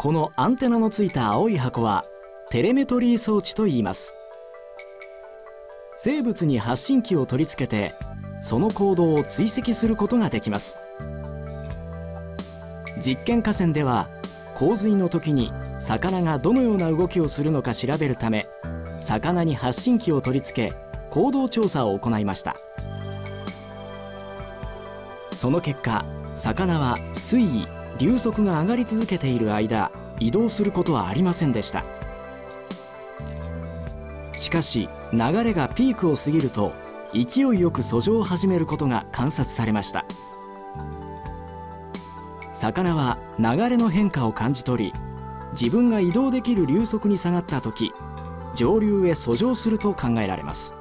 このアンテナのついた青い箱はテレメトリー装置と言います。生物に発信機を取り付けてその行動を追跡することができます。実験河川では洪水の時に魚がどのような動きをするのか調べるため魚に発信機を取り付け行動調査を行いました。その結果魚は水位流速が上がり続けている間移動することはありませんでした。しかし流れがピークを過ぎると勢いよく遡上を始めることが観察されました。魚は流れの変化を感じ取り自分が移動できる流速に下がった時上流へ遡上すると考えられます。